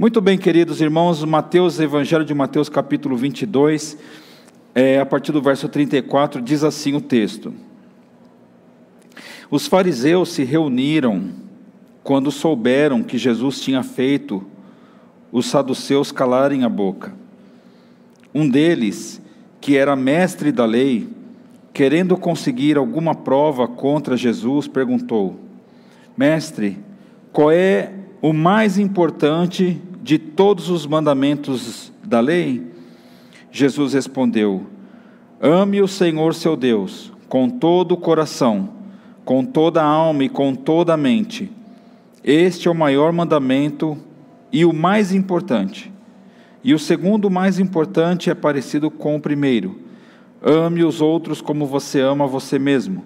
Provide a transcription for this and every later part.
Muito bem, queridos irmãos, Mateus, Evangelho de Mateus, capítulo 22, é, a partir do verso 34, diz assim o texto: Os fariseus se reuniram quando souberam que Jesus tinha feito os saduceus calarem a boca. Um deles, que era mestre da lei, querendo conseguir alguma prova contra Jesus, perguntou: Mestre, qual é o mais importante de todos os mandamentos da lei? Jesus respondeu: Ame o Senhor seu Deus com todo o coração, com toda a alma e com toda a mente. Este é o maior mandamento e o mais importante. E o segundo mais importante é parecido com o primeiro: ame os outros como você ama você mesmo.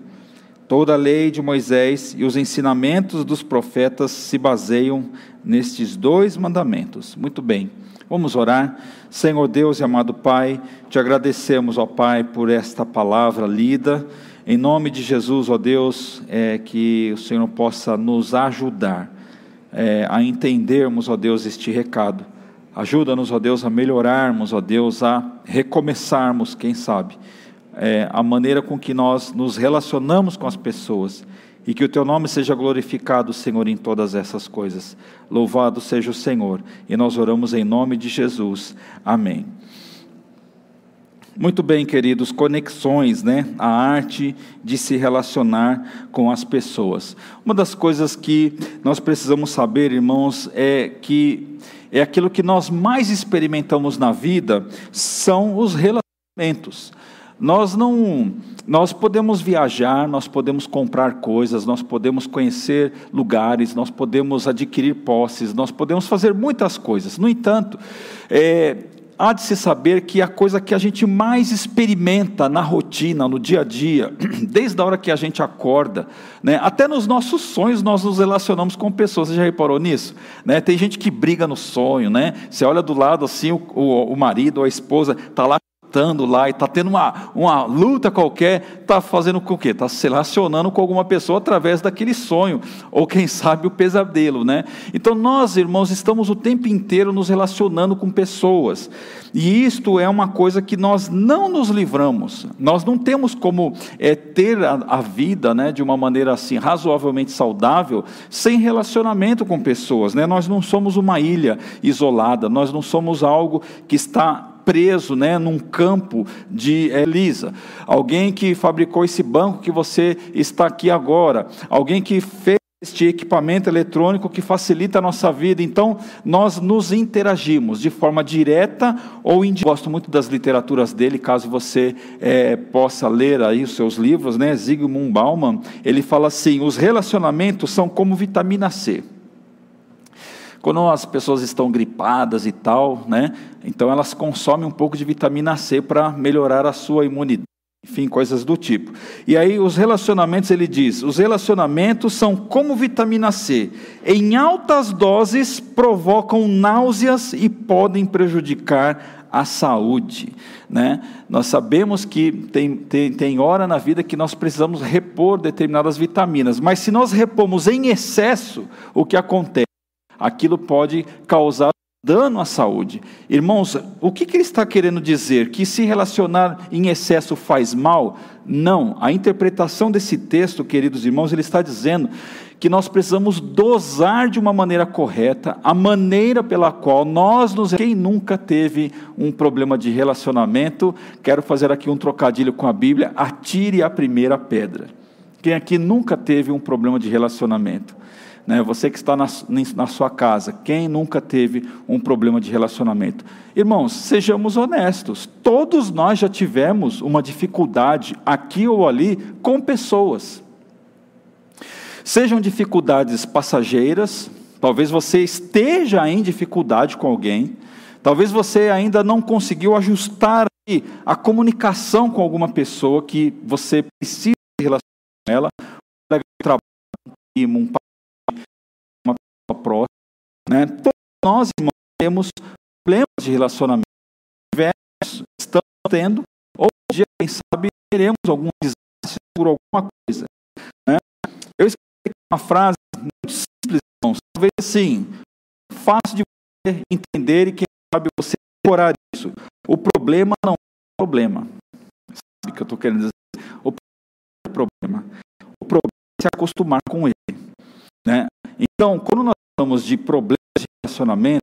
Toda a lei de Moisés e os ensinamentos dos profetas se baseiam nestes dois mandamentos. Muito bem, vamos orar. Senhor Deus e amado Pai, te agradecemos, ó Pai, por esta palavra lida. Em nome de Jesus, ó Deus, é, que o Senhor possa nos ajudar é, a entendermos, ó Deus, este recado. Ajuda-nos, ó Deus, a melhorarmos, ó Deus, a recomeçarmos, quem sabe é, a maneira com que nós nos relacionamos com as pessoas. E que o teu nome seja glorificado, Senhor, em todas essas coisas. Louvado seja o Senhor. E nós oramos em nome de Jesus. Amém. Muito bem, queridos, conexões, né? A arte de se relacionar com as pessoas. Uma das coisas que nós precisamos saber, irmãos, é que é aquilo que nós mais experimentamos na vida são os relacionamentos. Nós não, nós podemos viajar, nós podemos comprar coisas, nós podemos conhecer lugares, nós podemos adquirir posses, nós podemos fazer muitas coisas. No entanto, é, há de se saber que a coisa que a gente mais experimenta na rotina, no dia a dia, desde a hora que a gente acorda, né, até nos nossos sonhos nós nos relacionamos com pessoas. Você já reparou nisso? Né, tem gente que briga no sonho, né? Você olha do lado assim, o, o, o marido ou a esposa está lá lutando lá e está tendo uma, uma luta qualquer, está fazendo com o quê? Está se relacionando com alguma pessoa através daquele sonho, ou quem sabe o pesadelo, né? Então nós, irmãos, estamos o tempo inteiro nos relacionando com pessoas, e isto é uma coisa que nós não nos livramos, nós não temos como é, ter a, a vida né, de uma maneira assim razoavelmente saudável sem relacionamento com pessoas, né? Nós não somos uma ilha isolada, nós não somos algo que está preso né, num campo de Elisa, alguém que fabricou esse banco que você está aqui agora, alguém que fez este equipamento eletrônico que facilita a nossa vida. Então, nós nos interagimos de forma direta ou indireta. Gosto muito das literaturas dele, caso você é, possa ler aí os seus livros, né? Zygmunt Bauman, ele fala assim: os relacionamentos são como vitamina C. Quando as pessoas estão gripadas e tal, né? Então elas consomem um pouco de vitamina C para melhorar a sua imunidade. Enfim, coisas do tipo. E aí os relacionamentos, ele diz, os relacionamentos são como vitamina C. Em altas doses provocam náuseas e podem prejudicar a saúde. Né? Nós sabemos que tem, tem, tem hora na vida que nós precisamos repor determinadas vitaminas, mas se nós repomos em excesso, o que acontece? Aquilo pode causar dano à saúde. Irmãos, o que, que ele está querendo dizer? Que se relacionar em excesso faz mal? Não. A interpretação desse texto, queridos irmãos, ele está dizendo que nós precisamos dosar de uma maneira correta a maneira pela qual nós nos. Quem nunca teve um problema de relacionamento, quero fazer aqui um trocadilho com a Bíblia, atire a primeira pedra. Quem aqui nunca teve um problema de relacionamento? Né? Você que está na, na sua casa, quem nunca teve um problema de relacionamento? Irmãos, sejamos honestos, todos nós já tivemos uma dificuldade aqui ou ali com pessoas. Sejam dificuldades passageiras, talvez você esteja em dificuldade com alguém, talvez você ainda não conseguiu ajustar a comunicação com alguma pessoa que você precisa relacionar com ela, um trabalho, um próxima. Né? Todos nós, irmãos, temos problemas de relacionamento. Diversos estamos tendo, ou um dia, quem sabe, teremos algum desastre por alguma coisa. Né? Eu escrevi uma frase muito simples, irmãos, talvez assim, fácil de entender e quem sabe você decorar isso. O problema não é problema. Sabe o que eu estou querendo dizer? O problema é o problema. O problema é se acostumar com ele. Né? Então, quando nós falamos de problemas de relacionamento,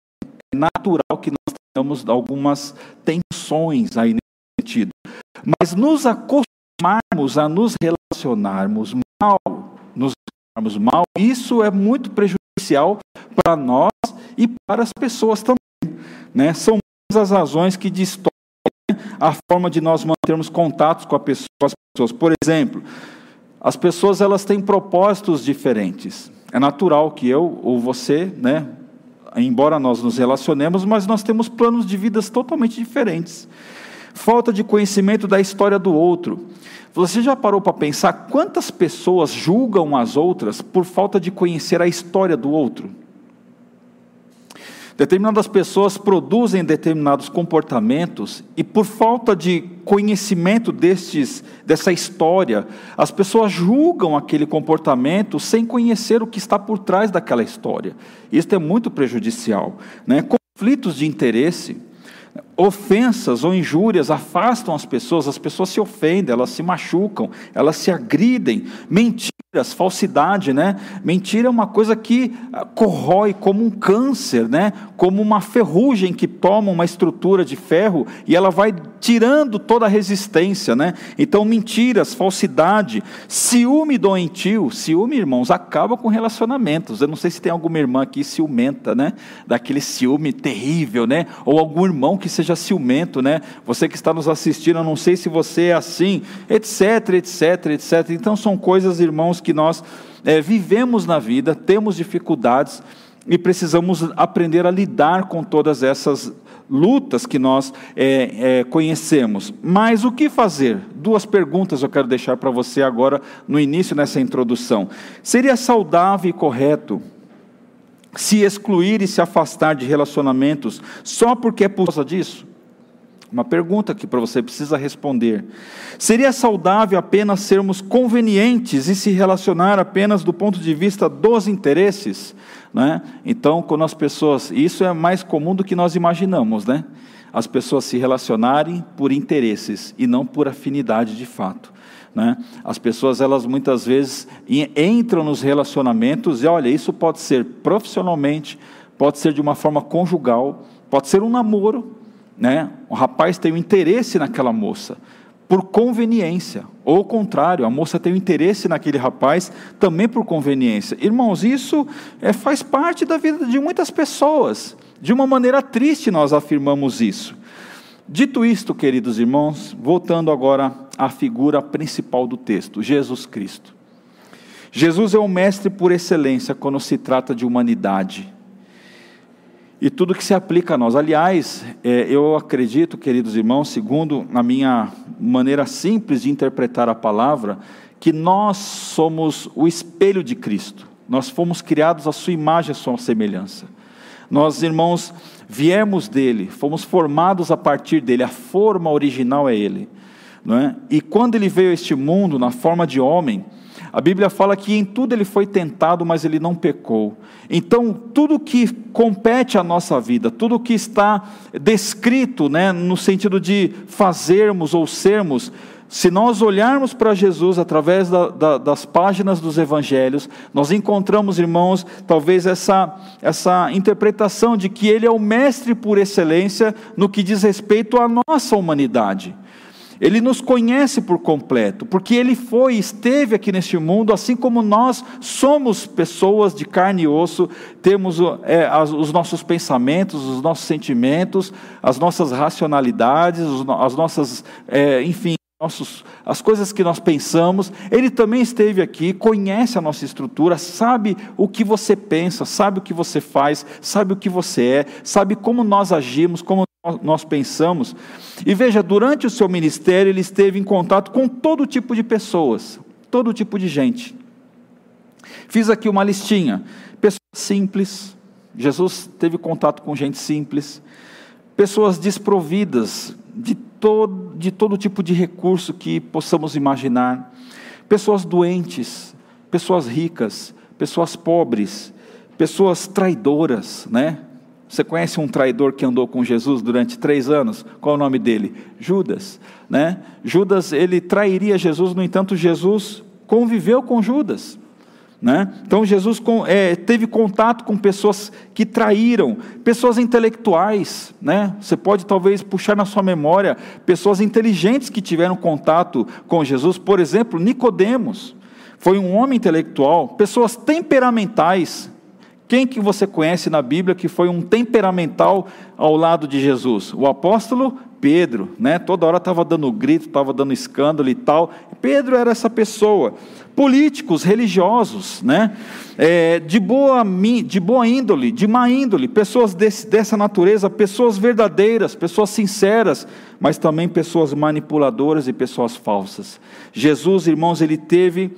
é natural que nós tenhamos algumas tensões aí nesse sentido. Mas nos acostumarmos a nos relacionarmos mal, nos relacionarmos mal, isso é muito prejudicial para nós e para as pessoas também. Né? São muitas as razões que distorcem a forma de nós mantermos contatos com, pessoa, com as pessoas. Por exemplo, as pessoas elas têm propósitos diferentes. É natural que eu ou você, né, embora nós nos relacionemos, mas nós temos planos de vidas totalmente diferentes. Falta de conhecimento da história do outro. Você já parou para pensar quantas pessoas julgam as outras por falta de conhecer a história do outro? Determinadas pessoas produzem determinados comportamentos e por falta de conhecimento destes, dessa história, as pessoas julgam aquele comportamento sem conhecer o que está por trás daquela história. Isso é muito prejudicial. Né? Conflitos de interesse, ofensas ou injúrias afastam as pessoas, as pessoas se ofendem, elas se machucam, elas se agridem, mentiras falsidade, né? Mentira é uma coisa que ah, corrói como um câncer, né? Como uma ferrugem que toma uma estrutura de ferro e ela vai tirando toda a resistência, né? Então, mentiras, falsidade, ciúme doentio, ciúme, irmãos, acaba com relacionamentos. Eu não sei se tem alguma irmã aqui ciumenta, né? Daquele ciúme terrível, né? Ou algum irmão que seja ciumento, né? Você que está nos assistindo, eu não sei se você é assim, etc, etc, etc. Então, são coisas, irmãos, que nós é, vivemos na vida, temos dificuldades e precisamos aprender a lidar com todas essas lutas que nós é, é, conhecemos. Mas o que fazer? Duas perguntas eu quero deixar para você agora, no início, nessa introdução. Seria saudável e correto se excluir e se afastar de relacionamentos só porque é por causa disso? Uma pergunta que para você precisa responder. Seria saudável apenas sermos convenientes e se relacionar apenas do ponto de vista dos interesses? Né? Então, quando as pessoas. Isso é mais comum do que nós imaginamos, né? As pessoas se relacionarem por interesses e não por afinidade de fato. Né? As pessoas, elas muitas vezes entram nos relacionamentos e olha, isso pode ser profissionalmente, pode ser de uma forma conjugal, pode ser um namoro, né? O rapaz tem um interesse naquela moça por conveniência, ou ao contrário, a moça tem um interesse naquele rapaz também por conveniência. Irmãos, isso é, faz parte da vida de muitas pessoas. De uma maneira triste nós afirmamos isso. Dito isto, queridos irmãos, voltando agora à figura principal do texto, Jesus Cristo. Jesus é o mestre por excelência quando se trata de humanidade e tudo que se aplica a nós. Aliás, é, eu acredito, queridos irmãos, segundo a minha maneira simples de interpretar a palavra, que nós somos o espelho de Cristo. Nós fomos criados à sua imagem, à sua semelhança. Nós, irmãos, viemos dele, fomos formados a partir dele, a forma original é ele. Não é? E quando ele veio a este mundo na forma de homem, a Bíblia fala que em tudo ele foi tentado, mas ele não pecou. Então, tudo que compete à nossa vida, tudo que está descrito, né, no sentido de fazermos ou sermos, se nós olharmos para Jesus através da, da, das páginas dos evangelhos, nós encontramos, irmãos, talvez essa, essa interpretação de que Ele é o mestre por excelência no que diz respeito à nossa humanidade. Ele nos conhece por completo, porque Ele foi, esteve aqui neste mundo, assim como nós somos pessoas de carne e osso, temos é, os nossos pensamentos, os nossos sentimentos, as nossas racionalidades, as nossas, é, enfim, nossos, as coisas que nós pensamos, Ele também esteve aqui, conhece a nossa estrutura, sabe o que você pensa, sabe o que você faz, sabe o que você é, sabe como nós agimos, como nós pensamos. E veja, durante o seu ministério, ele esteve em contato com todo tipo de pessoas, todo tipo de gente. Fiz aqui uma listinha. Pessoas simples, Jesus teve contato com gente simples, pessoas desprovidas de todo, de todo tipo de recurso que possamos imaginar, pessoas doentes, pessoas ricas, pessoas pobres, pessoas traidoras, né? Você conhece um traidor que andou com Jesus durante três anos? Qual é o nome dele? Judas. Né? Judas, ele trairia Jesus, no entanto, Jesus conviveu com Judas. Né? Então Jesus é, teve contato com pessoas que traíram, pessoas intelectuais. Né? Você pode talvez puxar na sua memória pessoas inteligentes que tiveram contato com Jesus. Por exemplo, Nicodemos foi um homem intelectual, pessoas temperamentais. Quem que você conhece na Bíblia que foi um temperamental ao lado de Jesus? O apóstolo Pedro, né? Toda hora estava dando grito, estava dando escândalo e tal. Pedro era essa pessoa. Políticos, religiosos, né? É, de, boa, de boa índole, de má índole, pessoas desse, dessa natureza, pessoas verdadeiras, pessoas sinceras, mas também pessoas manipuladoras e pessoas falsas. Jesus, irmãos, ele teve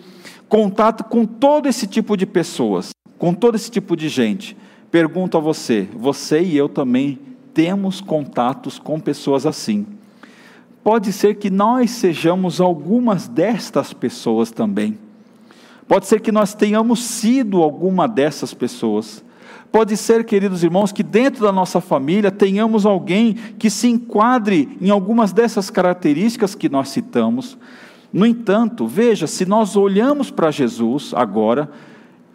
contato com todo esse tipo de pessoas, com todo esse tipo de gente. Pergunto a você, você e eu também temos contatos com pessoas assim. Pode ser que nós sejamos algumas destas pessoas também. Pode ser que nós tenhamos sido alguma dessas pessoas. Pode ser, queridos irmãos, que dentro da nossa família tenhamos alguém que se enquadre em algumas dessas características que nós citamos. No entanto, veja, se nós olhamos para Jesus agora,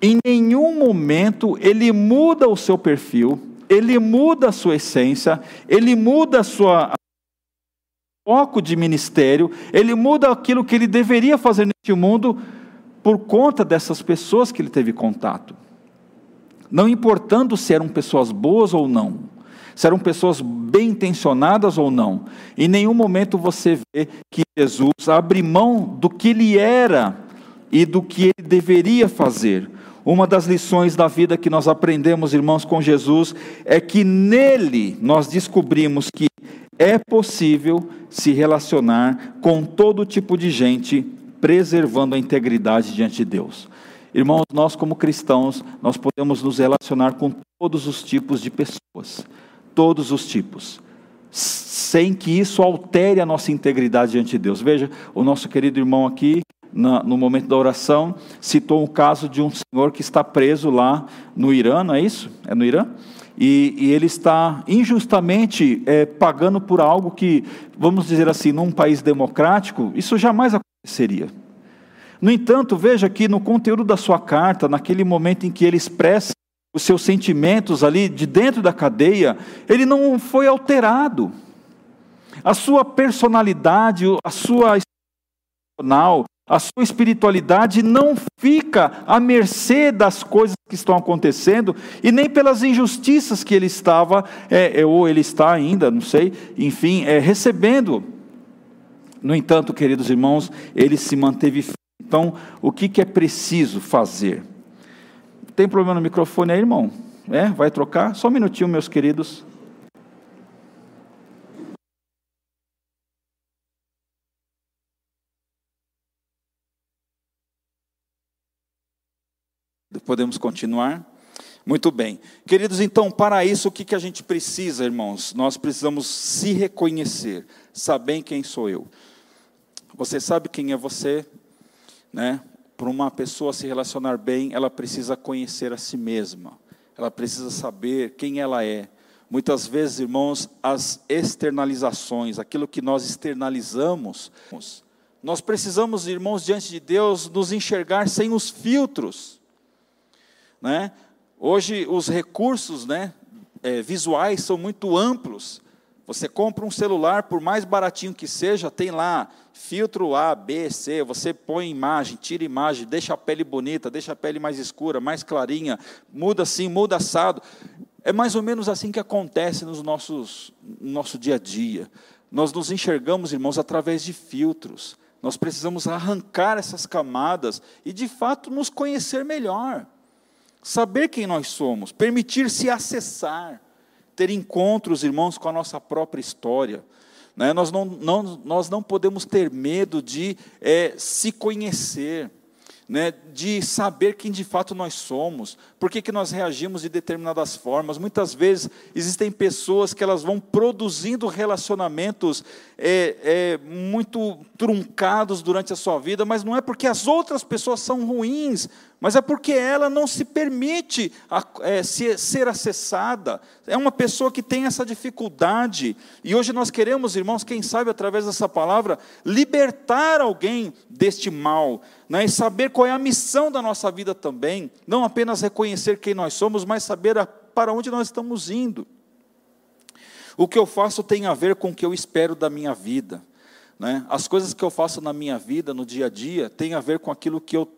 em nenhum momento ele muda o seu perfil, ele muda a sua essência, ele muda a sua foco de ministério, ele muda aquilo que ele deveria fazer neste mundo por conta dessas pessoas que ele teve contato. Não importando se eram pessoas boas ou não, se eram pessoas bem intencionadas ou não, em nenhum momento você vê que Jesus abre mão do que ele era e do que ele deveria fazer. Uma das lições da vida que nós aprendemos, irmãos, com Jesus, é que nele nós descobrimos que é possível se relacionar com todo tipo de gente, preservando a integridade diante de Deus. Irmãos, nós como cristãos, nós podemos nos relacionar com todos os tipos de pessoas, todos os tipos, sem que isso altere a nossa integridade diante de Deus. Veja, o nosso querido irmão aqui, no momento da oração, citou o caso de um senhor que está preso lá no Irã, não é isso? É no Irã? E, e ele está injustamente é, pagando por algo que, vamos dizer assim, num país democrático, isso jamais aconteceria. No entanto, veja que no conteúdo da sua carta, naquele momento em que ele expressa os seus sentimentos ali de dentro da cadeia, ele não foi alterado. A sua personalidade, a sua a sua espiritualidade não fica à mercê das coisas que estão acontecendo e nem pelas injustiças que ele estava, é, é, ou ele está ainda, não sei, enfim, é, recebendo. No entanto, queridos irmãos, ele se manteve. Então, o que, que é preciso fazer? Tem problema no microfone aí, irmão? É? Vai trocar? Só um minutinho, meus queridos. Podemos continuar? Muito bem. Queridos, então, para isso, o que, que a gente precisa, irmãos? Nós precisamos se reconhecer, saber quem sou eu. Você sabe quem é você, né? Para uma pessoa se relacionar bem, ela precisa conhecer a si mesma, ela precisa saber quem ela é. Muitas vezes, irmãos, as externalizações, aquilo que nós externalizamos, nós precisamos, irmãos, diante de Deus, nos enxergar sem os filtros né? Hoje os recursos né, é, visuais são muito amplos. Você compra um celular, por mais baratinho que seja, tem lá filtro A, B, C. Você põe imagem, tira imagem, deixa a pele bonita, deixa a pele mais escura, mais clarinha, muda assim, muda assado. É mais ou menos assim que acontece nos nossos, no nosso dia a dia. Nós nos enxergamos, irmãos, através de filtros. Nós precisamos arrancar essas camadas e, de fato, nos conhecer melhor saber quem nós somos, permitir-se acessar, ter encontros, irmãos, com a nossa própria história. Né? Nós, não, não, nós não podemos ter medo de é, se conhecer né, de saber quem de fato nós somos, por que, que nós reagimos de determinadas formas. Muitas vezes existem pessoas que elas vão produzindo relacionamentos é, é, muito truncados durante a sua vida, mas não é porque as outras pessoas são ruins, mas é porque ela não se permite é, ser acessada. É uma pessoa que tem essa dificuldade. E hoje nós queremos, irmãos, quem sabe através dessa palavra, libertar alguém deste mal. Né, e saber qual é a missão da nossa vida também. Não apenas reconhecer quem nós somos, mas saber a, para onde nós estamos indo. O que eu faço tem a ver com o que eu espero da minha vida. Né? As coisas que eu faço na minha vida, no dia a dia, tem a ver com aquilo que eu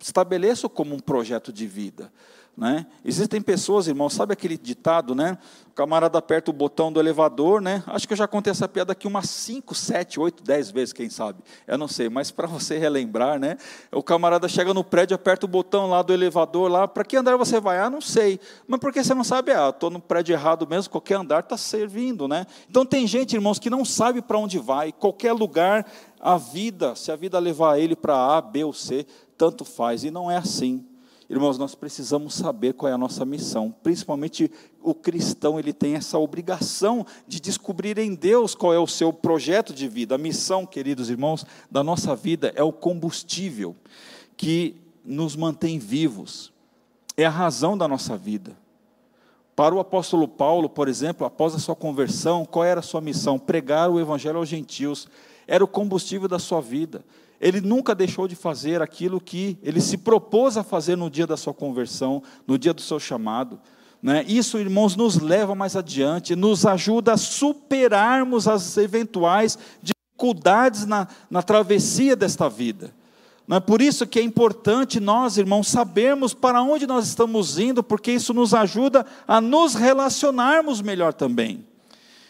estabeleço como um projeto de vida. Né? Existem pessoas, irmãos, sabe aquele ditado, né? O camarada aperta o botão do elevador, né? Acho que eu já contei essa piada aqui umas 5, 7, 8, 10 vezes, quem sabe. Eu não sei, mas para você relembrar, né? O camarada chega no prédio, aperta o botão lá do elevador lá, para que andar você vai? Ah, não sei. Mas por que você não sabe? Ah, estou no prédio errado mesmo, qualquer andar está servindo, né? Então tem gente, irmãos, que não sabe para onde vai, qualquer lugar, a vida, se a vida levar ele para A, B ou C, tanto faz, e não é assim. Irmãos, nós precisamos saber qual é a nossa missão. Principalmente o cristão, ele tem essa obrigação de descobrir em Deus qual é o seu projeto de vida. A missão, queridos irmãos, da nossa vida é o combustível que nos mantém vivos. É a razão da nossa vida. Para o apóstolo Paulo, por exemplo, após a sua conversão, qual era a sua missão? Pregar o evangelho aos gentios. Era o combustível da sua vida ele nunca deixou de fazer aquilo que ele se propôs a fazer no dia da sua conversão, no dia do seu chamado. Né? Isso, irmãos, nos leva mais adiante, nos ajuda a superarmos as eventuais dificuldades na, na travessia desta vida. Não é por isso que é importante nós, irmãos, sabermos para onde nós estamos indo, porque isso nos ajuda a nos relacionarmos melhor também.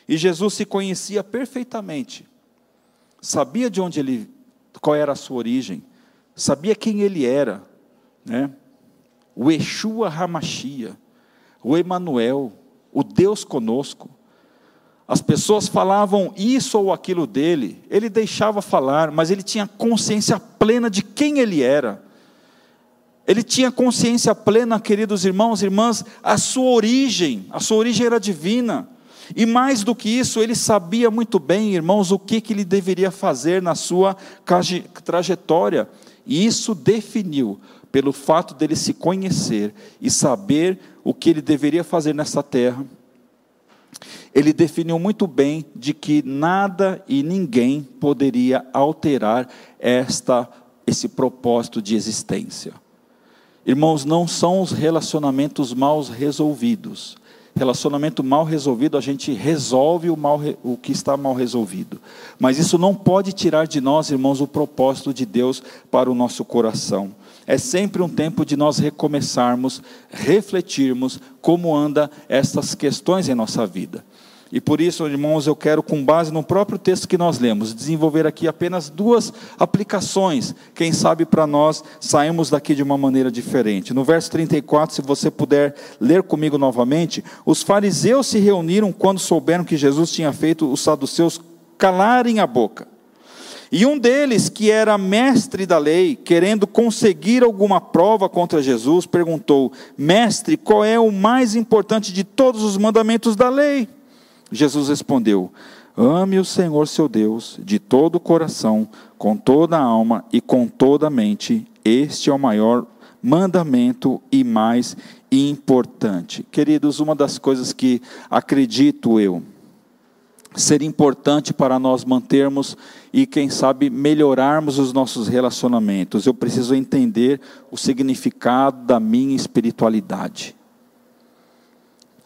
E Jesus se conhecia perfeitamente, sabia de onde ele qual era a sua origem, sabia quem ele era, né? o Yeshua Hamashia, o Emanuel, o Deus conosco. As pessoas falavam isso ou aquilo dele, ele deixava falar, mas ele tinha consciência plena de quem ele era. Ele tinha consciência plena, queridos irmãos e irmãs, a sua origem, a sua origem era divina. E mais do que isso, ele sabia muito bem, irmãos, o que, que ele deveria fazer na sua trajetória. E isso definiu, pelo fato dele se conhecer e saber o que ele deveria fazer nessa terra, ele definiu muito bem de que nada e ninguém poderia alterar esta, esse propósito de existência. Irmãos, não são os relacionamentos mal resolvidos, Relacionamento mal resolvido, a gente resolve o, mal, o que está mal resolvido. Mas isso não pode tirar de nós, irmãos, o propósito de Deus para o nosso coração. É sempre um tempo de nós recomeçarmos, refletirmos como anda essas questões em nossa vida. E por isso, irmãos, eu quero, com base no próprio texto que nós lemos, desenvolver aqui apenas duas aplicações. Quem sabe para nós saímos daqui de uma maneira diferente. No verso 34, se você puder ler comigo novamente, os fariseus se reuniram quando souberam que Jesus tinha feito os saduceus calarem a boca. E um deles, que era mestre da lei, querendo conseguir alguma prova contra Jesus, perguntou: Mestre, qual é o mais importante de todos os mandamentos da lei? Jesus respondeu: Ame o Senhor seu Deus de todo o coração, com toda a alma e com toda a mente. Este é o maior mandamento e mais importante. Queridos, uma das coisas que acredito eu ser importante para nós mantermos e, quem sabe, melhorarmos os nossos relacionamentos, eu preciso entender o significado da minha espiritualidade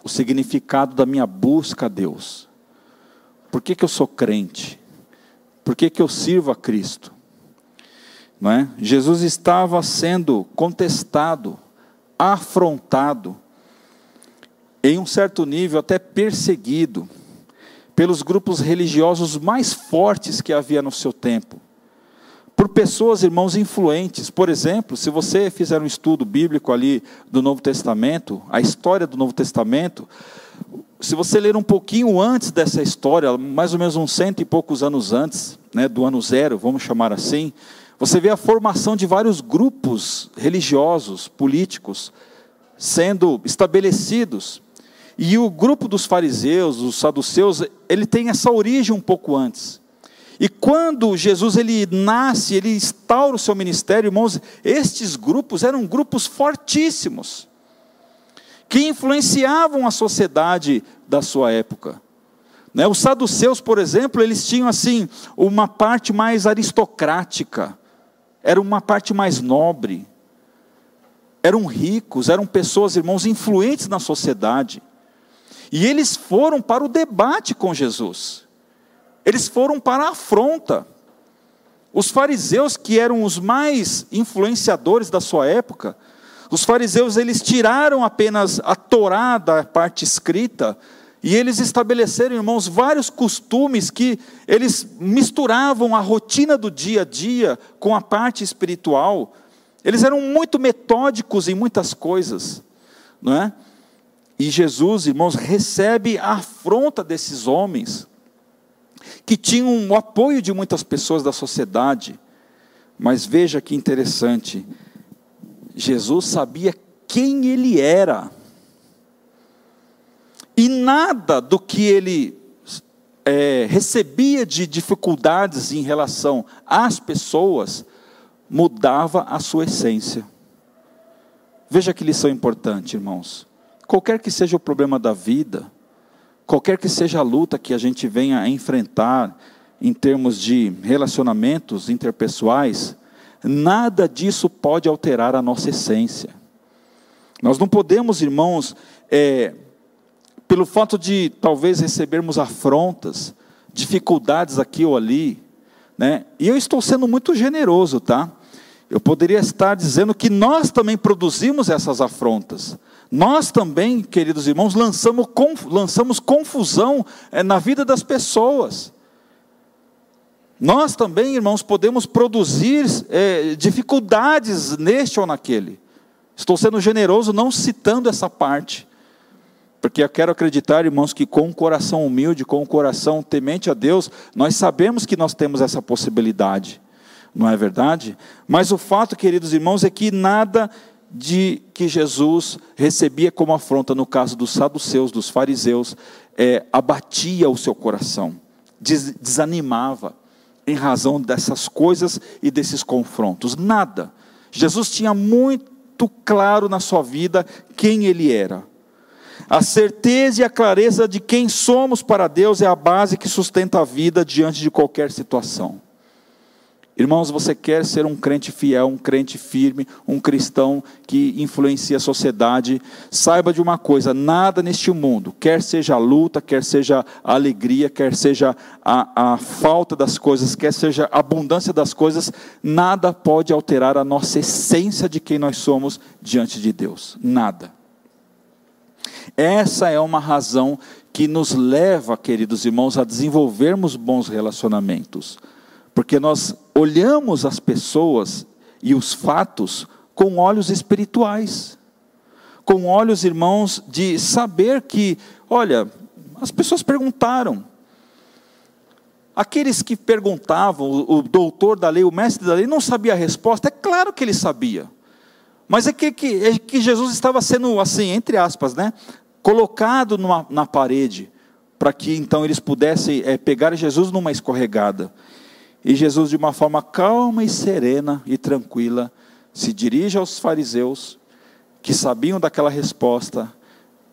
o significado da minha busca a Deus. Por que, que eu sou crente? Por que, que eu sirvo a Cristo? Não é? Jesus estava sendo contestado, afrontado, em um certo nível até perseguido, pelos grupos religiosos mais fortes que havia no seu tempo por pessoas, irmãos, influentes. Por exemplo, se você fizer um estudo bíblico ali do Novo Testamento, a história do Novo Testamento, se você ler um pouquinho antes dessa história, mais ou menos uns cento e poucos anos antes, né, do ano zero, vamos chamar assim, você vê a formação de vários grupos religiosos, políticos, sendo estabelecidos. E o grupo dos fariseus, os saduceus, ele tem essa origem um pouco antes. E quando Jesus ele nasce, ele instaura o seu ministério, irmãos, estes grupos eram grupos fortíssimos, que influenciavam a sociedade da sua época. Né? Os saduceus, por exemplo, eles tinham assim uma parte mais aristocrática, era uma parte mais nobre, eram ricos, eram pessoas, irmãos, influentes na sociedade. E eles foram para o debate com Jesus, eles foram para a afronta. Os fariseus, que eram os mais influenciadores da sua época, os fariseus eles tiraram apenas a Torá da parte escrita e eles estabeleceram, irmãos, vários costumes que eles misturavam a rotina do dia a dia com a parte espiritual. Eles eram muito metódicos em muitas coisas, não é? E Jesus, irmãos, recebe a afronta desses homens que tinham o apoio de muitas pessoas da sociedade. Mas veja que interessante, Jesus sabia quem ele era. E nada do que ele é, recebia de dificuldades em relação às pessoas mudava a sua essência. Veja que lição importante, irmãos. Qualquer que seja o problema da vida, qualquer que seja a luta que a gente venha a enfrentar em termos de relacionamentos interpessoais, nada disso pode alterar a nossa essência. Nós não podemos, irmãos, é, pelo fato de talvez recebermos afrontas, dificuldades aqui ou ali, né? E eu estou sendo muito generoso, tá? Eu poderia estar dizendo que nós também produzimos essas afrontas. Nós também, queridos irmãos, lançamos, lançamos confusão é, na vida das pessoas. Nós também, irmãos, podemos produzir é, dificuldades neste ou naquele. Estou sendo generoso não citando essa parte. Porque eu quero acreditar, irmãos, que com um coração humilde, com um coração temente a Deus, nós sabemos que nós temos essa possibilidade, não é verdade? Mas o fato, queridos irmãos, é que nada de que Jesus recebia como afronta, no caso dos saduceus, dos fariseus, é, abatia o seu coração, des desanimava, em razão dessas coisas e desses confrontos. Nada. Jesus tinha muito claro na sua vida quem ele era. A certeza e a clareza de quem somos para Deus é a base que sustenta a vida diante de qualquer situação. Irmãos, você quer ser um crente fiel, um crente firme, um cristão que influencia a sociedade, saiba de uma coisa: nada neste mundo, quer seja a luta, quer seja a alegria, quer seja a, a falta das coisas, quer seja a abundância das coisas, nada pode alterar a nossa essência de quem nós somos diante de Deus. Nada. Essa é uma razão que nos leva, queridos irmãos, a desenvolvermos bons relacionamentos, porque nós olhamos as pessoas e os fatos com olhos espirituais, com olhos, irmãos, de saber que, olha, as pessoas perguntaram, Aqueles que perguntavam, o doutor da lei, o mestre da lei, não sabia a resposta, é claro que ele sabia. Mas é que, é que Jesus estava sendo, assim, entre aspas, né, colocado numa, na parede, para que então eles pudessem é, pegar Jesus numa escorregada. E Jesus, de uma forma calma e serena e tranquila, se dirige aos fariseus, que sabiam daquela resposta,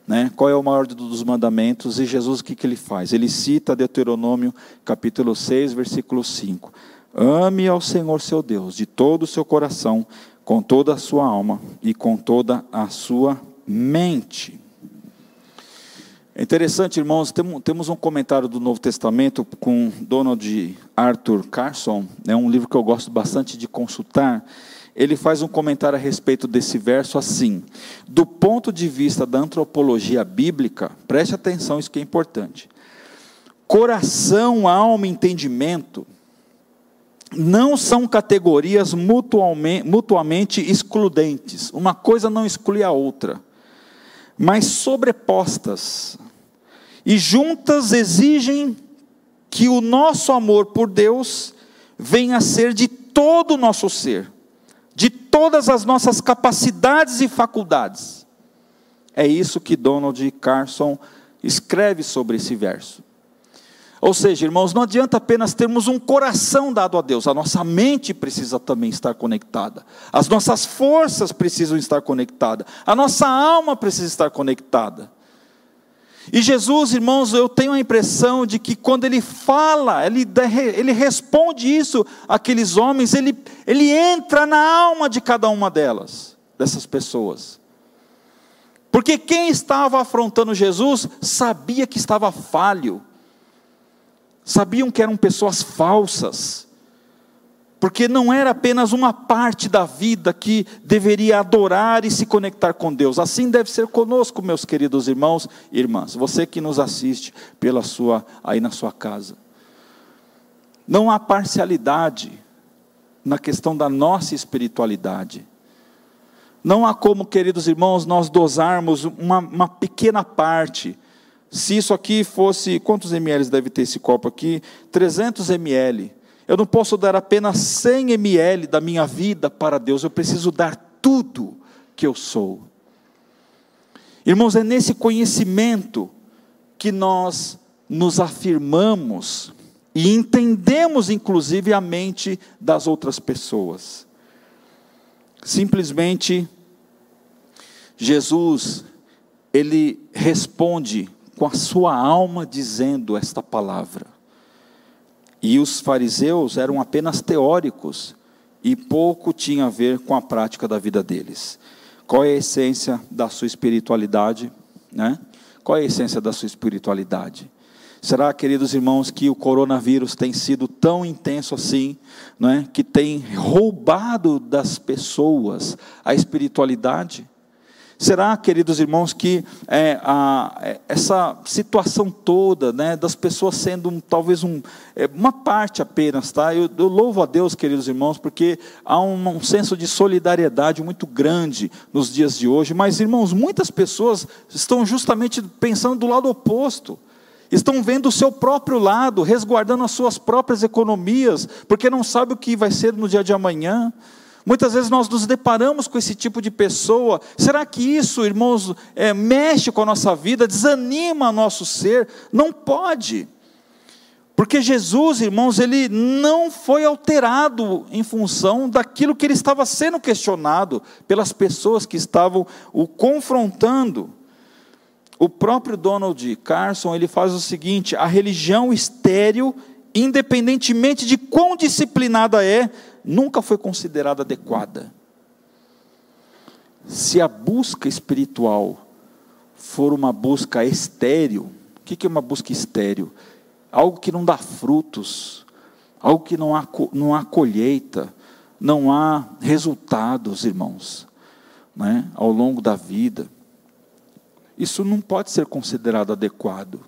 né, qual é o maior dos mandamentos, e Jesus o que, que ele faz? Ele cita Deuteronômio capítulo 6, versículo 5. Ame ao Senhor seu Deus de todo o seu coração, com toda a sua alma e com toda a sua mente. É interessante, irmãos, temos um comentário do Novo Testamento com Donald Arthur Carson, é um livro que eu gosto bastante de consultar. Ele faz um comentário a respeito desse verso assim: do ponto de vista da antropologia bíblica, preste atenção, isso que é importante. Coração, alma entendimento não são categorias mutuamente excludentes. Uma coisa não exclui a outra, mas sobrepostas e juntas exigem que o nosso amor por Deus venha a ser de todo o nosso ser, de todas as nossas capacidades e faculdades. É isso que Donald Carson escreve sobre esse verso. Ou seja, irmãos, não adianta apenas termos um coração dado a Deus, a nossa mente precisa também estar conectada, as nossas forças precisam estar conectadas, a nossa alma precisa estar conectada. E Jesus, irmãos, eu tenho a impressão de que quando ele fala, ele, ele responde isso àqueles homens, ele, ele entra na alma de cada uma delas, dessas pessoas. Porque quem estava afrontando Jesus sabia que estava falho, sabiam que eram pessoas falsas, porque não era apenas uma parte da vida que deveria adorar e se conectar com Deus. Assim deve ser conosco, meus queridos irmãos e irmãs. Você que nos assiste pela sua aí na sua casa. Não há parcialidade na questão da nossa espiritualidade. Não há como, queridos irmãos, nós dosarmos uma, uma pequena parte. Se isso aqui fosse, quantos ml deve ter esse copo aqui? 300 ml. Eu não posso dar apenas 100 ml da minha vida para Deus, eu preciso dar tudo que eu sou. Irmãos, é nesse conhecimento que nós nos afirmamos e entendemos, inclusive, a mente das outras pessoas. Simplesmente, Jesus, ele responde com a sua alma dizendo esta palavra. E os fariseus eram apenas teóricos e pouco tinha a ver com a prática da vida deles. Qual é a essência da sua espiritualidade? Né? Qual é a essência da sua espiritualidade? Será, queridos irmãos, que o coronavírus tem sido tão intenso assim, não é? que tem roubado das pessoas a espiritualidade? Será, queridos irmãos, que é, a, é, essa situação toda, né, das pessoas sendo um, talvez um, é, uma parte apenas, tá? Eu, eu, louvo a Deus, queridos irmãos, porque há um, um senso de solidariedade muito grande nos dias de hoje, mas, irmãos, muitas pessoas estão justamente pensando do lado oposto estão vendo o seu próprio lado, resguardando as suas próprias economias, porque não sabe o que vai ser no dia de amanhã. Muitas vezes nós nos deparamos com esse tipo de pessoa. Será que isso, irmãos, é, mexe com a nossa vida, desanima nosso ser? Não pode. Porque Jesus, irmãos, ele não foi alterado em função daquilo que ele estava sendo questionado pelas pessoas que estavam o confrontando. O próprio Donald Carson, ele faz o seguinte: a religião estéril, independentemente de quão disciplinada é, nunca foi considerada adequada. Se a busca espiritual for uma busca estéril, o que é uma busca estéril? Algo que não dá frutos, algo que não há, não há colheita, não há resultados, irmãos, né, ao longo da vida. Isso não pode ser considerado adequado.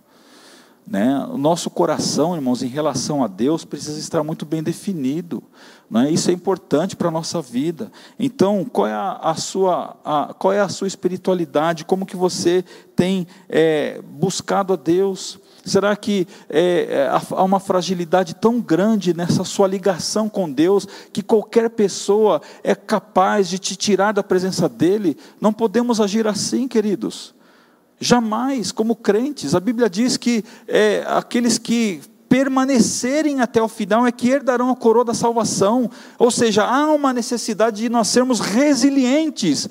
Né? O nosso coração, irmãos, em relação a Deus, precisa estar muito bem definido. Né? Isso é importante para a nossa vida. Então, qual é a, a sua, a, qual é a sua espiritualidade? Como que você tem é, buscado a Deus? Será que é, é há uma fragilidade tão grande nessa sua ligação com Deus que qualquer pessoa é capaz de te tirar da presença dEle? Não podemos agir assim, queridos. Jamais, como crentes, a Bíblia diz que é, aqueles que permanecerem até o final é que herdarão a coroa da salvação. Ou seja, há uma necessidade de nós sermos resilientes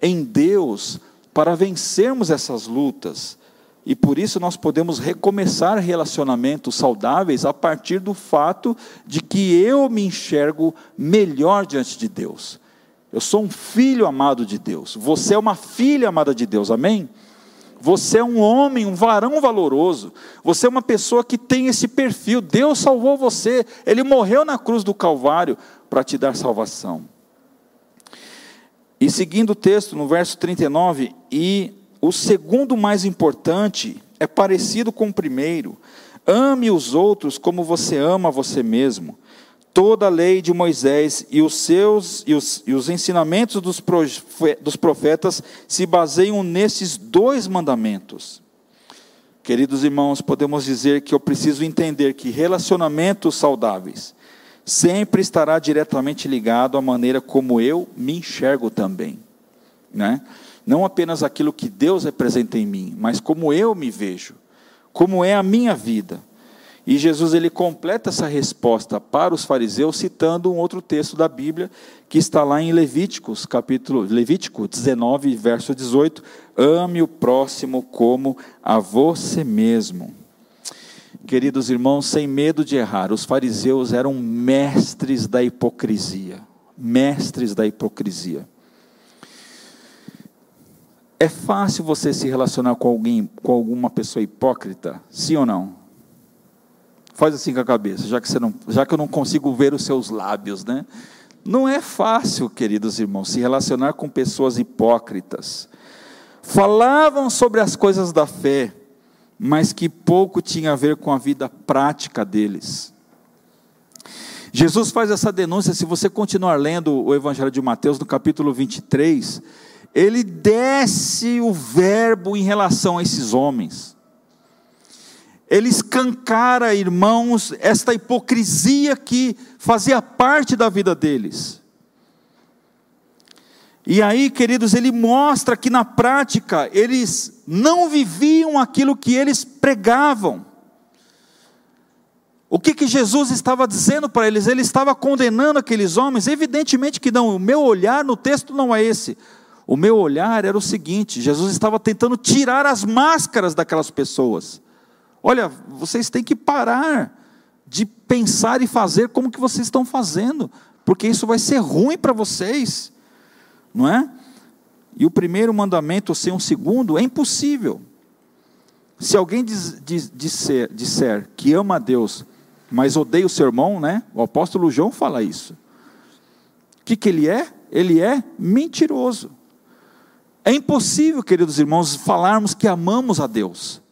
em Deus para vencermos essas lutas. E por isso nós podemos recomeçar relacionamentos saudáveis a partir do fato de que eu me enxergo melhor diante de Deus. Eu sou um filho amado de Deus. Você é uma filha amada de Deus. Amém? Você é um homem, um varão valoroso. Você é uma pessoa que tem esse perfil. Deus salvou você. Ele morreu na cruz do Calvário para te dar salvação. E seguindo o texto, no verso 39, e o segundo mais importante é parecido com o primeiro: ame os outros como você ama você mesmo toda a lei de Moisés e os seus e os, e os ensinamentos dos, dos profetas se baseiam nesses dois mandamentos. Queridos irmãos, podemos dizer que eu preciso entender que relacionamentos saudáveis sempre estará diretamente ligado à maneira como eu me enxergo também, né? Não apenas aquilo que Deus representa em mim, mas como eu me vejo, como é a minha vida. E Jesus ele completa essa resposta para os fariseus citando um outro texto da Bíblia que está lá em Levíticos, capítulo Levítico 19, verso 18, ame o próximo como a você mesmo. Queridos irmãos, sem medo de errar, os fariseus eram mestres da hipocrisia, mestres da hipocrisia. É fácil você se relacionar com alguém, com alguma pessoa hipócrita? Sim ou não? Faz assim com a cabeça, já que, você não, já que eu não consigo ver os seus lábios, né? Não é fácil, queridos irmãos, se relacionar com pessoas hipócritas. Falavam sobre as coisas da fé, mas que pouco tinha a ver com a vida prática deles. Jesus faz essa denúncia, se você continuar lendo o Evangelho de Mateus, no capítulo 23, ele desce o verbo em relação a esses homens ele escancara, irmãos, esta hipocrisia que fazia parte da vida deles. E aí, queridos, ele mostra que na prática eles não viviam aquilo que eles pregavam. O que, que Jesus estava dizendo para eles? Ele estava condenando aqueles homens? Evidentemente que não, o meu olhar no texto não é esse. O meu olhar era o seguinte: Jesus estava tentando tirar as máscaras daquelas pessoas. Olha, vocês têm que parar de pensar e fazer como que vocês estão fazendo, porque isso vai ser ruim para vocês, não é? E o primeiro mandamento sem um segundo é impossível. Se alguém diz, diz, disser, disser que ama a Deus, mas odeia o seu irmão, né? O apóstolo João fala isso. O que, que ele é? Ele é mentiroso. É impossível, queridos irmãos, falarmos que amamos a Deus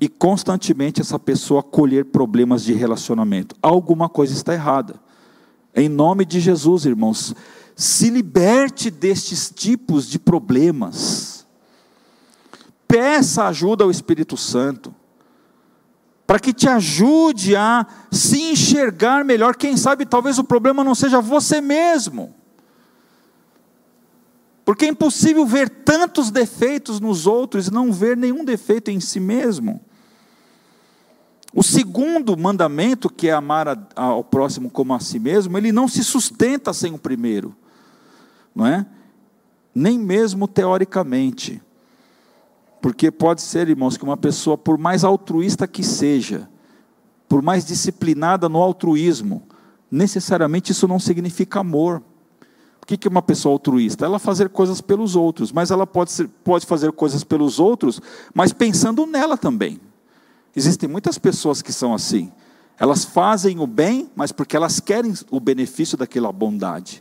e constantemente essa pessoa colher problemas de relacionamento. Alguma coisa está errada. Em nome de Jesus, irmãos, se liberte destes tipos de problemas. Peça ajuda ao Espírito Santo, para que te ajude a se enxergar melhor. Quem sabe talvez o problema não seja você mesmo. Porque é impossível ver tantos defeitos nos outros e não ver nenhum defeito em si mesmo. O segundo mandamento, que é amar ao próximo como a si mesmo, ele não se sustenta sem o primeiro, não é? Nem mesmo teoricamente. Porque pode ser, irmãos, que uma pessoa, por mais altruísta que seja, por mais disciplinada no altruísmo, necessariamente isso não significa amor. O que é uma pessoa altruísta? Ela fazer coisas pelos outros, mas ela pode, ser, pode fazer coisas pelos outros, mas pensando nela também. Existem muitas pessoas que são assim. Elas fazem o bem, mas porque elas querem o benefício daquela bondade,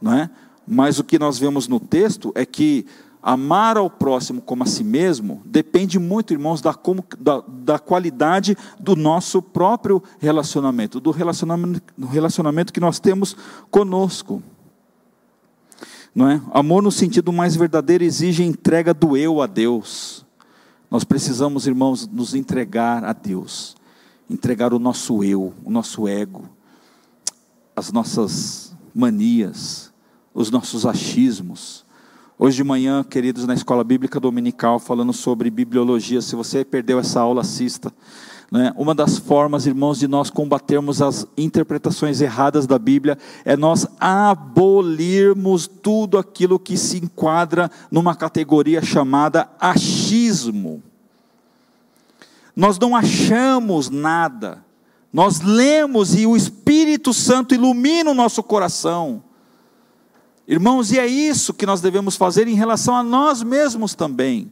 não é? Mas o que nós vemos no texto é que amar ao próximo como a si mesmo depende muito, irmãos, da, da, da qualidade do nosso próprio relacionamento, do relacionamento, do relacionamento que nós temos conosco. Não é? Amor no sentido mais verdadeiro exige entrega do eu a Deus. Nós precisamos, irmãos, nos entregar a Deus, entregar o nosso eu, o nosso ego, as nossas manias, os nossos achismos. Hoje de manhã, queridos, na escola bíblica dominical, falando sobre bibliologia, se você perdeu essa aula, assista. Né? Uma das formas, irmãos, de nós combatermos as interpretações erradas da Bíblia é nós abolirmos tudo aquilo que se enquadra numa categoria chamada achismo. Nós não achamos nada, nós lemos e o Espírito Santo ilumina o nosso coração. Irmãos, e é isso que nós devemos fazer em relação a nós mesmos também.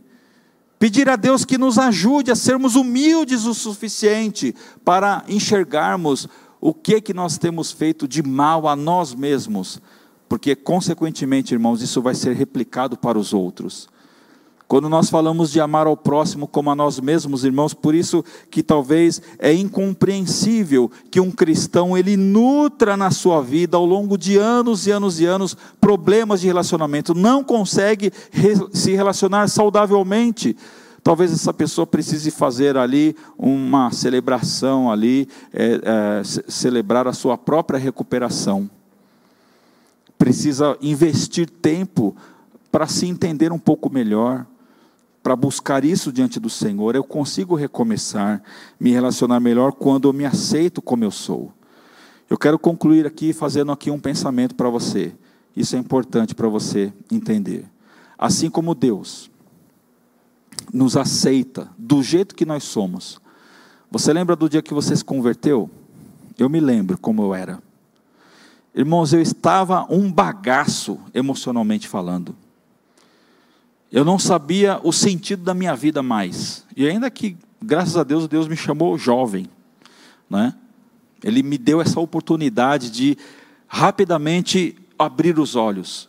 Pedir a Deus que nos ajude a sermos humildes o suficiente para enxergarmos o que que nós temos feito de mal a nós mesmos, porque consequentemente, irmãos, isso vai ser replicado para os outros. Quando nós falamos de amar ao próximo como a nós mesmos, irmãos, por isso que talvez é incompreensível que um cristão ele nutra na sua vida ao longo de anos e anos e anos problemas de relacionamento, não consegue se relacionar saudavelmente. Talvez essa pessoa precise fazer ali uma celebração ali, é, é, celebrar a sua própria recuperação. Precisa investir tempo para se entender um pouco melhor para buscar isso diante do Senhor, eu consigo recomeçar, me relacionar melhor quando eu me aceito como eu sou. Eu quero concluir aqui fazendo aqui um pensamento para você. Isso é importante para você entender. Assim como Deus nos aceita do jeito que nós somos. Você lembra do dia que você se converteu? Eu me lembro como eu era. Irmãos, eu estava um bagaço emocionalmente falando. Eu não sabia o sentido da minha vida mais. E ainda que, graças a Deus, Deus me chamou jovem, né? Ele me deu essa oportunidade de rapidamente abrir os olhos.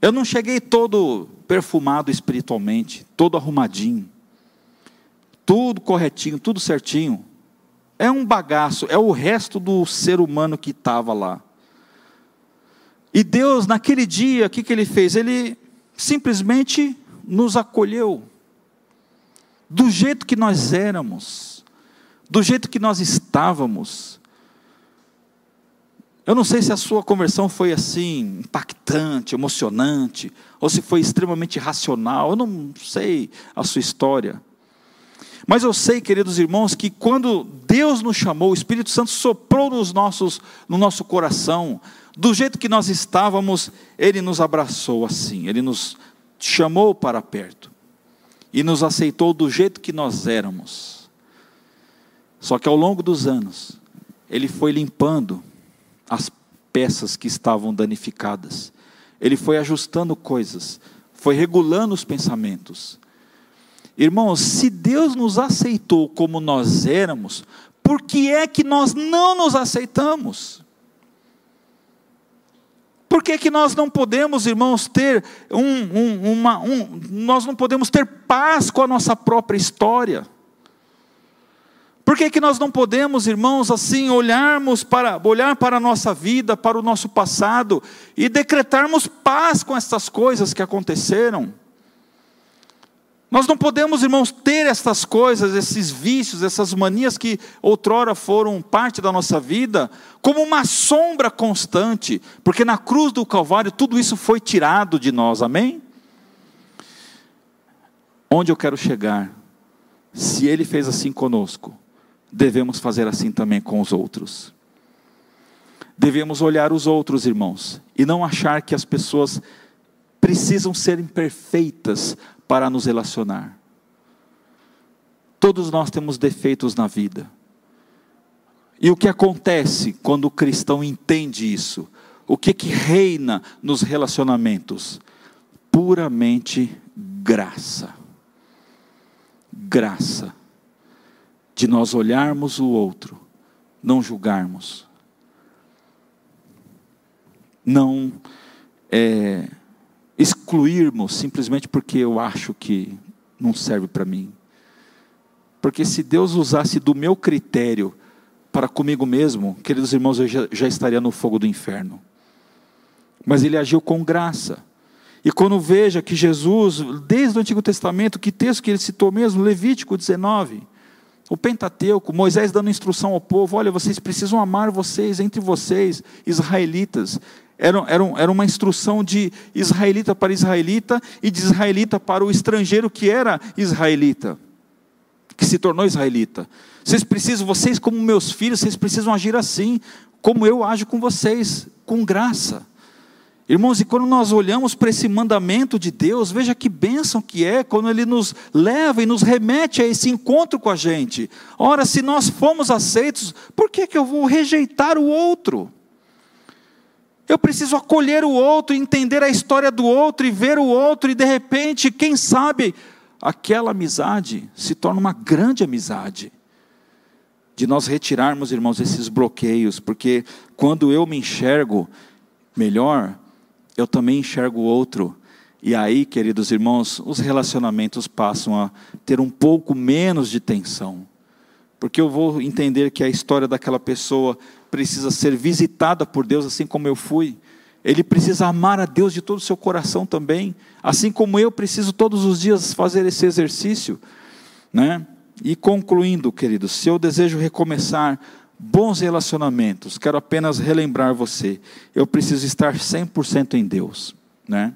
Eu não cheguei todo perfumado espiritualmente, todo arrumadinho, tudo corretinho, tudo certinho. É um bagaço, é o resto do ser humano que estava lá. E Deus, naquele dia, o que, que Ele fez? Ele simplesmente nos acolheu, do jeito que nós éramos, do jeito que nós estávamos. Eu não sei se a sua conversão foi assim, impactante, emocionante, ou se foi extremamente racional, eu não sei a sua história. Mas eu sei, queridos irmãos, que quando Deus nos chamou, o Espírito Santo soprou nos nossos, no nosso coração, do jeito que nós estávamos, Ele nos abraçou assim, Ele nos chamou para perto e nos aceitou do jeito que nós éramos. Só que ao longo dos anos, Ele foi limpando as peças que estavam danificadas, Ele foi ajustando coisas, foi regulando os pensamentos. Irmãos, se Deus nos aceitou como nós éramos, por que é que nós não nos aceitamos? Por que, que nós não podemos, irmãos, ter um, um, uma, um, nós não podemos ter paz com a nossa própria história? Por que, que nós não podemos, irmãos, assim, olharmos para, olhar para a nossa vida, para o nosso passado, e decretarmos paz com essas coisas que aconteceram? Nós não podemos, irmãos, ter essas coisas, esses vícios, essas manias que outrora foram parte da nossa vida, como uma sombra constante, porque na cruz do Calvário tudo isso foi tirado de nós, amém? Onde eu quero chegar? Se Ele fez assim conosco, devemos fazer assim também com os outros. Devemos olhar os outros, irmãos, e não achar que as pessoas precisam ser imperfeitas para nos relacionar. Todos nós temos defeitos na vida. E o que acontece quando o cristão entende isso? O que que reina nos relacionamentos? Puramente graça. Graça. De nós olharmos o outro, não julgarmos. Não é, excluirmos simplesmente porque eu acho que não serve para mim. Porque se Deus usasse do meu critério para comigo mesmo, queridos irmãos, eu já, já estaria no fogo do inferno. Mas ele agiu com graça. E quando veja que Jesus, desde o Antigo Testamento, que texto que ele citou mesmo, Levítico 19, o Pentateuco, Moisés dando instrução ao povo: olha, vocês precisam amar vocês entre vocês, israelitas. Era, era, era uma instrução de israelita para israelita e de israelita para o estrangeiro que era israelita, que se tornou israelita. Vocês precisam, vocês como meus filhos, vocês precisam agir assim, como eu ajo com vocês, com graça. Irmãos, e quando nós olhamos para esse mandamento de Deus, veja que bênção que é quando Ele nos leva e nos remete a esse encontro com a gente. Ora, se nós fomos aceitos, por que, que eu vou rejeitar o outro? Eu preciso acolher o outro, entender a história do outro e ver o outro, e de repente, quem sabe, aquela amizade se torna uma grande amizade. De nós retirarmos, irmãos, esses bloqueios, porque quando eu me enxergo melhor, eu também enxergo o outro. E aí, queridos irmãos, os relacionamentos passam a ter um pouco menos de tensão. Porque eu vou entender que a história daquela pessoa precisa ser visitada por Deus, assim como eu fui. Ele precisa amar a Deus de todo o seu coração também, assim como eu preciso todos os dias fazer esse exercício, né? E concluindo, queridos, se eu desejo recomeçar bons relacionamentos, quero apenas relembrar você, eu preciso estar 100% em Deus, né?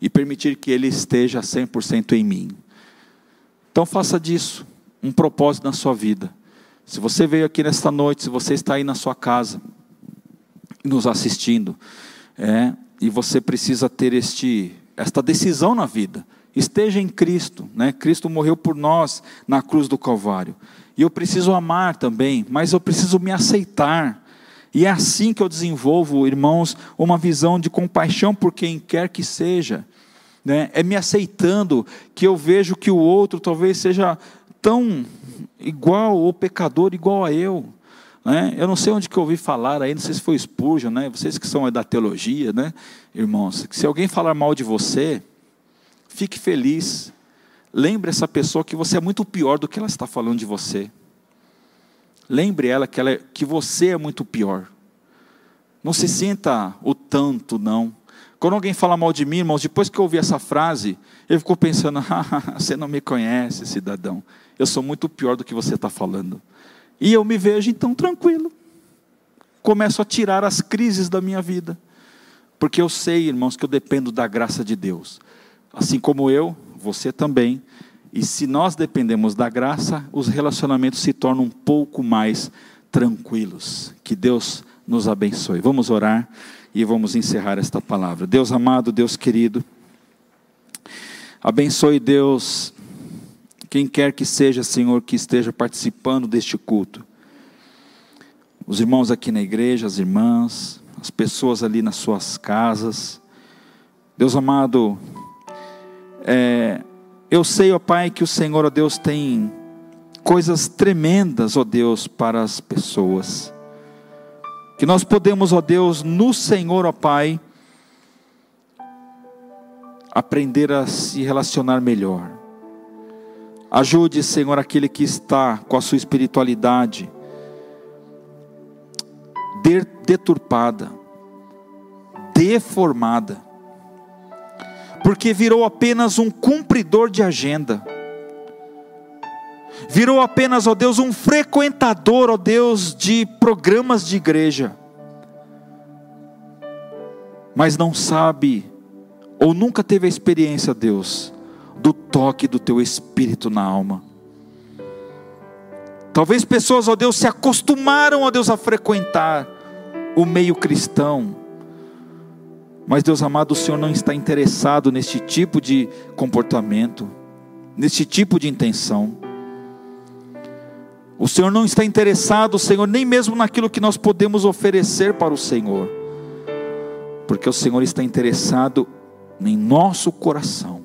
e permitir que Ele esteja 100% em mim. Então faça disso um propósito na sua vida. Se você veio aqui nesta noite, se você está aí na sua casa, nos assistindo, é, e você precisa ter este, esta decisão na vida, esteja em Cristo, né? Cristo morreu por nós na cruz do Calvário. E eu preciso amar também, mas eu preciso me aceitar. E é assim que eu desenvolvo, irmãos, uma visão de compaixão por quem quer que seja. Né? É me aceitando que eu vejo que o outro talvez seja tão igual ou pecador igual a eu. Né? Eu não sei onde que eu ouvi falar aí, não sei se foi Spurgeon, né? vocês que são da teologia, né, irmãos, se alguém falar mal de você, fique feliz, lembre essa pessoa que você é muito pior do que ela está falando de você. Lembre ela que, ela é, que você é muito pior. Não se sinta o tanto, não. Quando alguém fala mal de mim, irmãos, depois que eu ouvi essa frase, ele ficou pensando: ah, você não me conhece, cidadão. Eu sou muito pior do que você está falando. E eu me vejo então tranquilo. Começo a tirar as crises da minha vida. Porque eu sei, irmãos, que eu dependo da graça de Deus. Assim como eu, você também. E se nós dependemos da graça, os relacionamentos se tornam um pouco mais tranquilos. Que Deus nos abençoe. Vamos orar e vamos encerrar esta palavra. Deus amado, Deus querido, abençoe Deus quem quer que seja, Senhor, que esteja participando deste culto. Os irmãos aqui na igreja, as irmãs, as pessoas ali nas suas casas. Deus amado, é, eu sei, ó Pai, que o Senhor, ó Deus, tem coisas tremendas, ó Deus, para as pessoas. Que nós podemos, ó Deus, no Senhor, ó Pai, aprender a se relacionar melhor. Ajude, Senhor, aquele que está com a sua espiritualidade deturpada, deformada, porque virou apenas um cumpridor de agenda, virou apenas, ó Deus, um frequentador, ó Deus, de programas de igreja, mas não sabe, ou nunca teve a experiência, Deus, do toque do teu espírito na alma. Talvez pessoas, ó Deus, se acostumaram, ó Deus, a frequentar o meio cristão. Mas, Deus amado, o Senhor não está interessado neste tipo de comportamento, neste tipo de intenção. O Senhor não está interessado, Senhor, nem mesmo naquilo que nós podemos oferecer para o Senhor, porque o Senhor está interessado em nosso coração.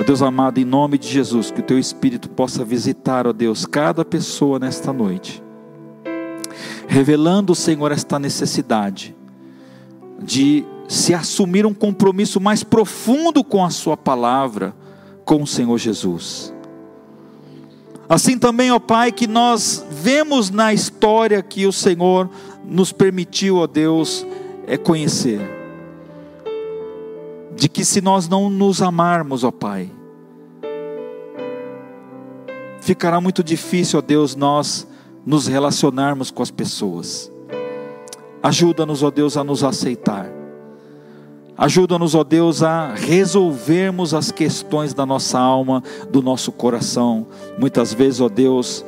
Ó Deus amado, em nome de Jesus, que o Teu Espírito possa visitar, ó Deus, cada pessoa nesta noite, revelando, Senhor, esta necessidade de se assumir um compromisso mais profundo com a Sua palavra, com o Senhor Jesus. Assim também, ó Pai, que nós vemos na história que o Senhor nos permitiu, ó Deus, é conhecer de que se nós não nos amarmos, ó Pai, ficará muito difícil, ó Deus, nós nos relacionarmos com as pessoas. Ajuda-nos, ó Deus, a nos aceitar. Ajuda-nos, ó Deus, a resolvermos as questões da nossa alma, do nosso coração. Muitas vezes, ó Deus,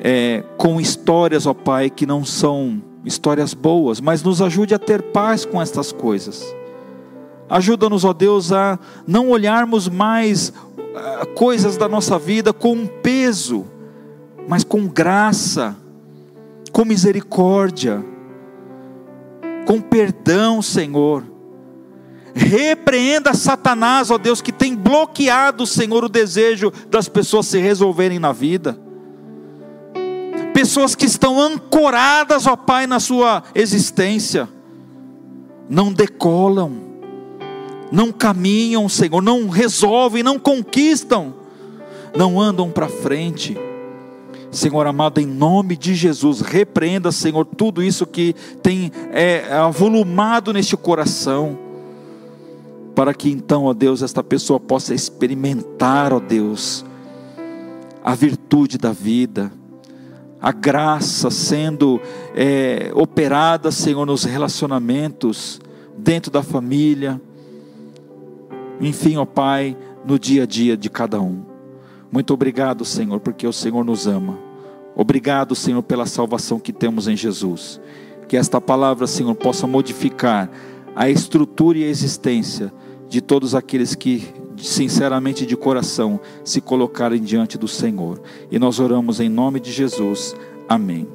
é, com histórias, ó Pai, que não são histórias boas, mas nos ajude a ter paz com estas coisas. Ajuda-nos, ó Deus, a não olharmos mais ah, coisas da nossa vida com peso, mas com graça, com misericórdia, com perdão, Senhor. Repreenda Satanás, ó Deus, que tem bloqueado, Senhor, o desejo das pessoas se resolverem na vida. Pessoas que estão ancoradas, ó Pai, na sua existência, não decolam não caminham, Senhor, não resolvem, não conquistam, não andam para frente. Senhor amado, em nome de Jesus, repreenda, Senhor, tudo isso que tem é, avolumado neste coração, para que então, ó Deus, esta pessoa possa experimentar, ó Deus, a virtude da vida, a graça sendo é, operada, Senhor, nos relacionamentos, dentro da família, enfim, ó Pai, no dia a dia de cada um. Muito obrigado, Senhor, porque o Senhor nos ama. Obrigado, Senhor, pela salvação que temos em Jesus. Que esta palavra, Senhor, possa modificar a estrutura e a existência de todos aqueles que, sinceramente de coração, se colocarem diante do Senhor. E nós oramos em nome de Jesus. Amém.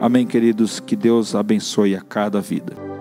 Amém, queridos. Que Deus abençoe a cada vida.